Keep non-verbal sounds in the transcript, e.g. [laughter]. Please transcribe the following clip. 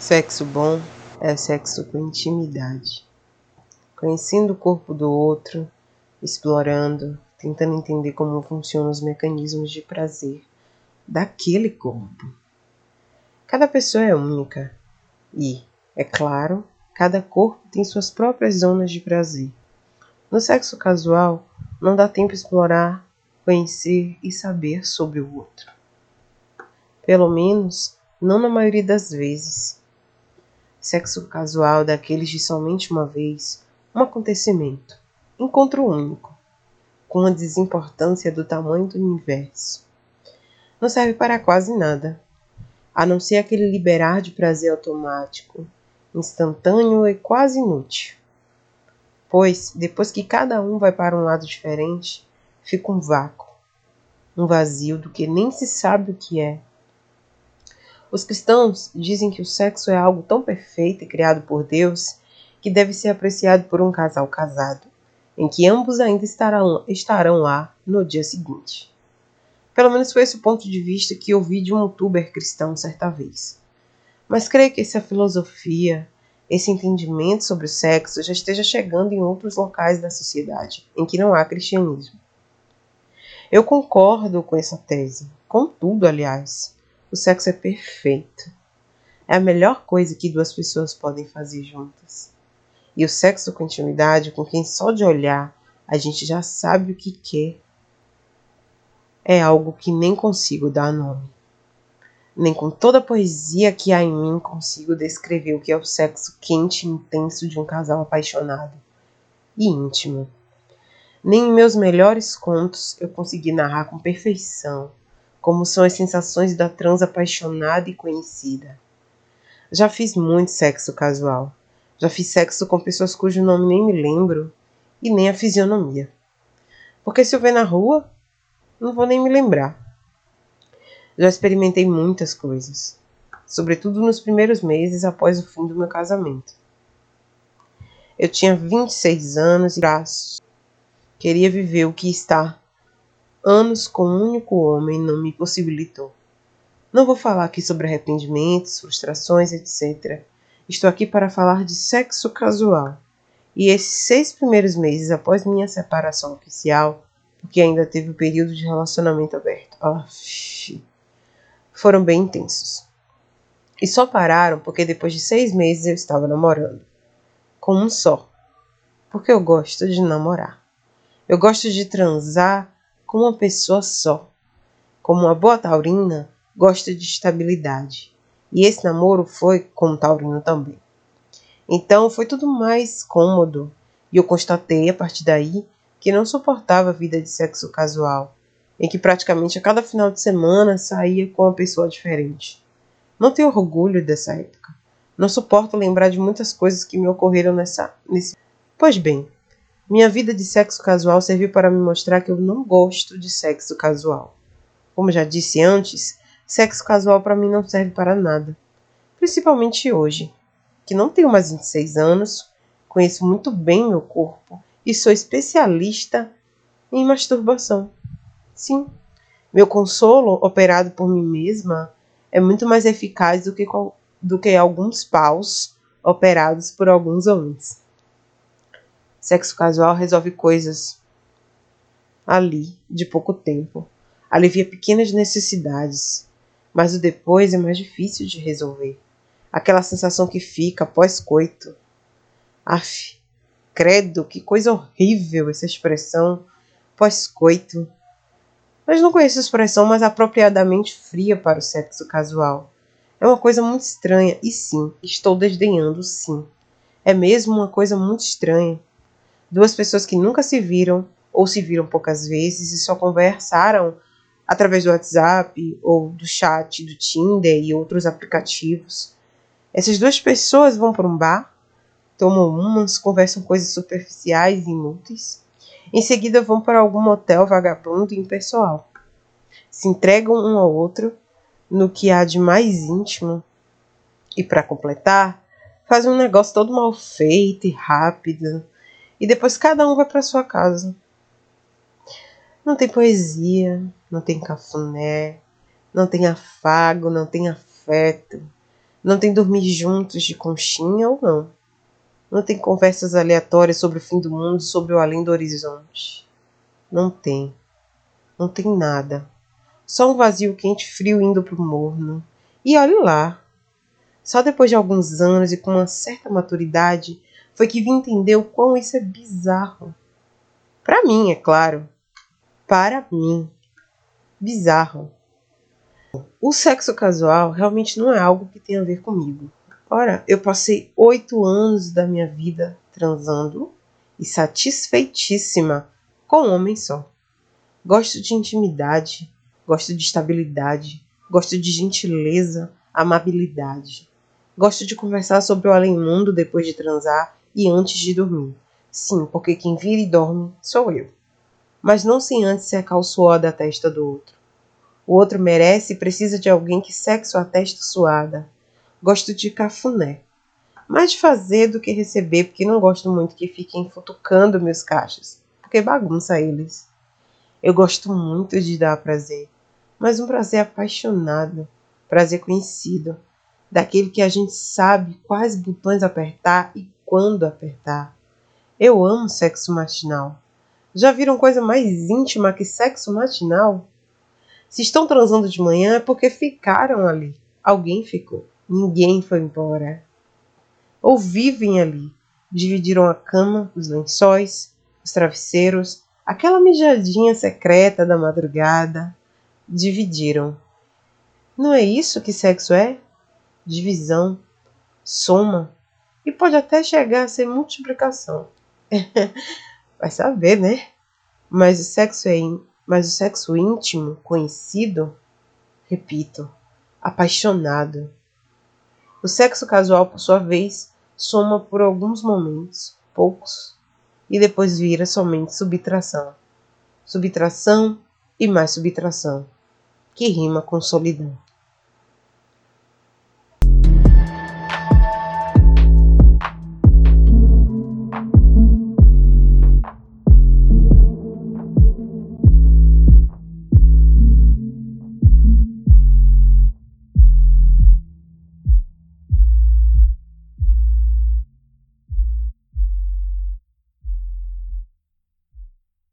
Sexo bom é sexo com intimidade, conhecendo o corpo do outro, explorando, tentando entender como funcionam os mecanismos de prazer daquele corpo. Cada pessoa é única e, é claro, cada corpo tem suas próprias zonas de prazer. No sexo casual, não dá tempo explorar, conhecer e saber sobre o outro. Pelo menos, não na maioria das vezes sexo casual daqueles de somente uma vez, um acontecimento, encontro único, com a desimportância do tamanho do universo. Não serve para quase nada, a não ser aquele liberar de prazer automático, instantâneo e quase inútil. Pois, depois que cada um vai para um lado diferente, fica um vácuo, um vazio do que nem se sabe o que é os cristãos dizem que o sexo é algo tão perfeito e criado por Deus que deve ser apreciado por um casal casado, em que ambos ainda estarão, estarão lá no dia seguinte. Pelo menos foi esse o ponto de vista que ouvi de um youtuber cristão certa vez. Mas creio que essa filosofia, esse entendimento sobre o sexo já esteja chegando em outros locais da sociedade, em que não há cristianismo. Eu concordo com essa tese, com tudo, aliás. O sexo é perfeito. É a melhor coisa que duas pessoas podem fazer juntas. E o sexo com intimidade, com quem só de olhar a gente já sabe o que quer, é algo que nem consigo dar nome. Nem com toda a poesia que há em mim consigo descrever o que é o sexo quente e intenso de um casal apaixonado e íntimo. Nem em meus melhores contos eu consegui narrar com perfeição como são as sensações da trans apaixonada e conhecida. Já fiz muito sexo casual. Já fiz sexo com pessoas cujo nome nem me lembro e nem a fisionomia. Porque se eu ver na rua, não vou nem me lembrar. Já experimentei muitas coisas, sobretudo nos primeiros meses após o fim do meu casamento. Eu tinha 26 anos e braços. Queria viver o que está anos com um único homem não me possibilitou. Não vou falar aqui sobre arrependimentos, frustrações, etc. Estou aqui para falar de sexo casual. E esses seis primeiros meses após minha separação oficial, porque ainda teve o período de relacionamento aberto, foram bem intensos. E só pararam porque depois de seis meses eu estava namorando. Com um só. Porque eu gosto de namorar. Eu gosto de transar com uma pessoa só. Como uma boa taurina, gosta de estabilidade. E esse namoro foi com o taurino também. Então foi tudo mais cômodo, e eu constatei a partir daí que não suportava a vida de sexo casual, em que praticamente a cada final de semana saía com uma pessoa diferente. Não tenho orgulho dessa época. Não suporto lembrar de muitas coisas que me ocorreram nessa. Nesse... Pois bem, minha vida de sexo casual serviu para me mostrar que eu não gosto de sexo casual. Como já disse antes, sexo casual para mim não serve para nada. Principalmente hoje, que não tenho mais 26 anos, conheço muito bem meu corpo e sou especialista em masturbação. Sim, meu consolo operado por mim mesma é muito mais eficaz do que, do que alguns paus operados por alguns homens. Sexo casual resolve coisas ali, de pouco tempo. Alivia pequenas necessidades, mas o depois é mais difícil de resolver. Aquela sensação que fica pós-coito. Af, credo, que coisa horrível essa expressão pós-coito. Mas não conheço a expressão mais apropriadamente fria para o sexo casual. É uma coisa muito estranha, e sim, estou desdenhando, sim. É mesmo uma coisa muito estranha. Duas pessoas que nunca se viram ou se viram poucas vezes e só conversaram através do WhatsApp ou do chat do Tinder e outros aplicativos. Essas duas pessoas vão para um bar, tomam umas, conversam coisas superficiais e inúteis. Em seguida vão para algum motel vagabundo e impessoal. se entregam um ao outro no que há de mais íntimo e, para completar, fazem um negócio todo mal feito e rápido e depois cada um vai para sua casa. Não tem poesia, não tem cafuné, não tem afago, não tem afeto, não tem dormir juntos de conchinha ou não. Não tem conversas aleatórias sobre o fim do mundo, sobre o além do horizonte. Não tem. Não tem nada. Só um vazio quente frio indo pro morno. E olhe lá. Só depois de alguns anos e com uma certa maturidade foi que vim entender o quão isso é bizarro. Para mim, é claro para mim bizarro. O sexo casual realmente não é algo que tem a ver comigo. Ora, eu passei oito anos da minha vida transando e satisfeitíssima com um homem só. Gosto de intimidade, gosto de estabilidade, gosto de gentileza, amabilidade. Gosto de conversar sobre o além-mundo depois de transar e antes de dormir. Sim, porque quem vira e dorme sou eu mas não sem antes secar o suor da testa do outro. O outro merece e precisa de alguém que seque sua testa suada. Gosto de cafuné. Mais de fazer do que receber, porque não gosto muito que fiquem futucando meus cachos, porque bagunça eles. Eu gosto muito de dar prazer, mas um prazer apaixonado, prazer conhecido, daquele que a gente sabe quais botões apertar e quando apertar. Eu amo sexo matinal. Já viram coisa mais íntima que sexo matinal? Se estão transando de manhã é porque ficaram ali. Alguém ficou. Ninguém foi embora. Ou vivem ali. Dividiram a cama, os lençóis, os travesseiros, aquela mijadinha secreta da madrugada. Dividiram. Não é isso que sexo é? Divisão, soma e pode até chegar a ser multiplicação. [laughs] vai saber, né? Mas o sexo é mas o sexo íntimo, conhecido, repito, apaixonado. O sexo casual, por sua vez, soma por alguns momentos, poucos, e depois vira somente subtração. Subtração e mais subtração, que rima com solidão.